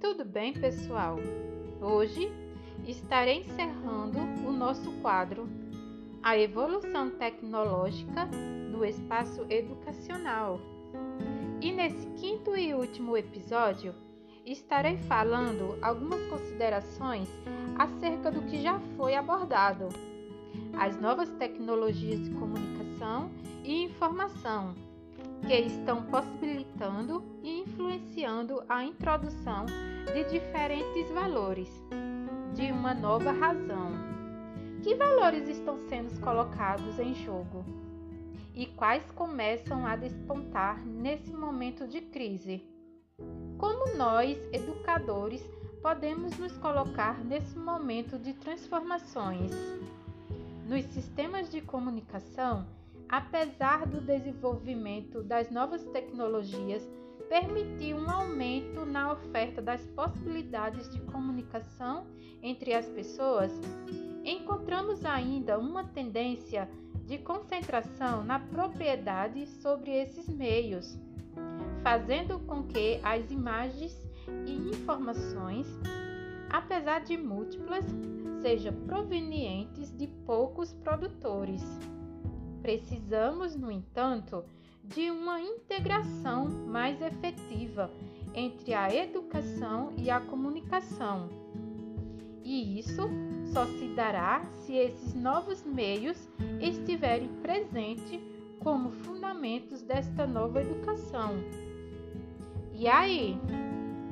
Tudo bem, pessoal? Hoje estarei encerrando o nosso quadro A Evolução Tecnológica no Espaço Educacional. E nesse quinto e último episódio, estarei falando algumas considerações acerca do que já foi abordado: as novas tecnologias de comunicação e informação que estão possibilitando e influenciando a introdução de diferentes valores, de uma nova razão. Que valores estão sendo colocados em jogo? E quais começam a despontar nesse momento de crise? Como nós, educadores, podemos nos colocar nesse momento de transformações? Nos sistemas de comunicação, apesar do desenvolvimento das novas tecnologias permitir um aumento na oferta das possibilidades de comunicação entre as pessoas, encontramos ainda uma tendência de concentração na propriedade sobre esses meios, fazendo com que as imagens e informações, apesar de múltiplas, sejam provenientes de poucos produtores. Precisamos, no entanto, de uma integração mais efetiva entre a educação e a comunicação. E isso só se dará se esses novos meios estiverem presentes como fundamentos desta nova educação. E aí,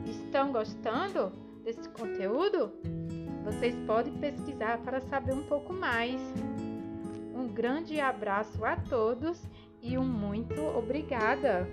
estão gostando desse conteúdo? Vocês podem pesquisar para saber um pouco mais grande abraço a todos e um muito obrigada!